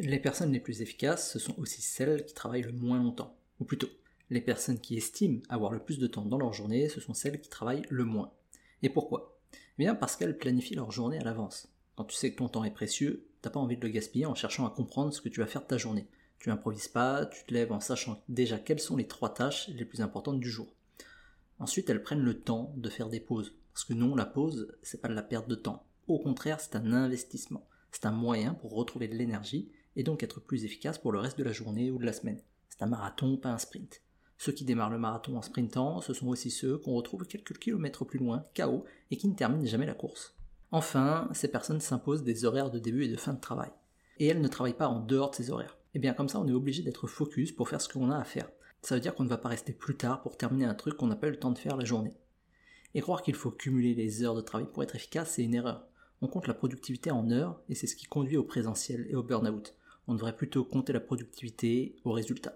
Les personnes les plus efficaces, ce sont aussi celles qui travaillent le moins longtemps. Ou plutôt, les personnes qui estiment avoir le plus de temps dans leur journée, ce sont celles qui travaillent le moins. Et pourquoi? Eh bien parce qu'elles planifient leur journée à l'avance. Quand tu sais que ton temps est précieux, t'as pas envie de le gaspiller en cherchant à comprendre ce que tu vas faire de ta journée. Tu improvises pas, tu te lèves en sachant déjà quelles sont les trois tâches les plus importantes du jour. Ensuite, elles prennent le temps de faire des pauses. Parce que non, la pause, c'est pas de la perte de temps. Au contraire, c'est un investissement. C'est un moyen pour retrouver de l'énergie et donc être plus efficace pour le reste de la journée ou de la semaine. C'est un marathon, pas un sprint. Ceux qui démarrent le marathon en sprintant, ce sont aussi ceux qu'on retrouve quelques kilomètres plus loin, KO, et qui ne terminent jamais la course. Enfin, ces personnes s'imposent des horaires de début et de fin de travail. Et elles ne travaillent pas en dehors de ces horaires. Et eh bien comme ça, on est obligé d'être focus pour faire ce qu'on a à faire. Ça veut dire qu'on ne va pas rester plus tard pour terminer un truc qu'on n'a pas le temps de faire la journée. Et croire qu'il faut cumuler les heures de travail pour être efficace, c'est une erreur. On compte la productivité en heures, et c'est ce qui conduit au présentiel et au burn-out. On devrait plutôt compter la productivité au résultat.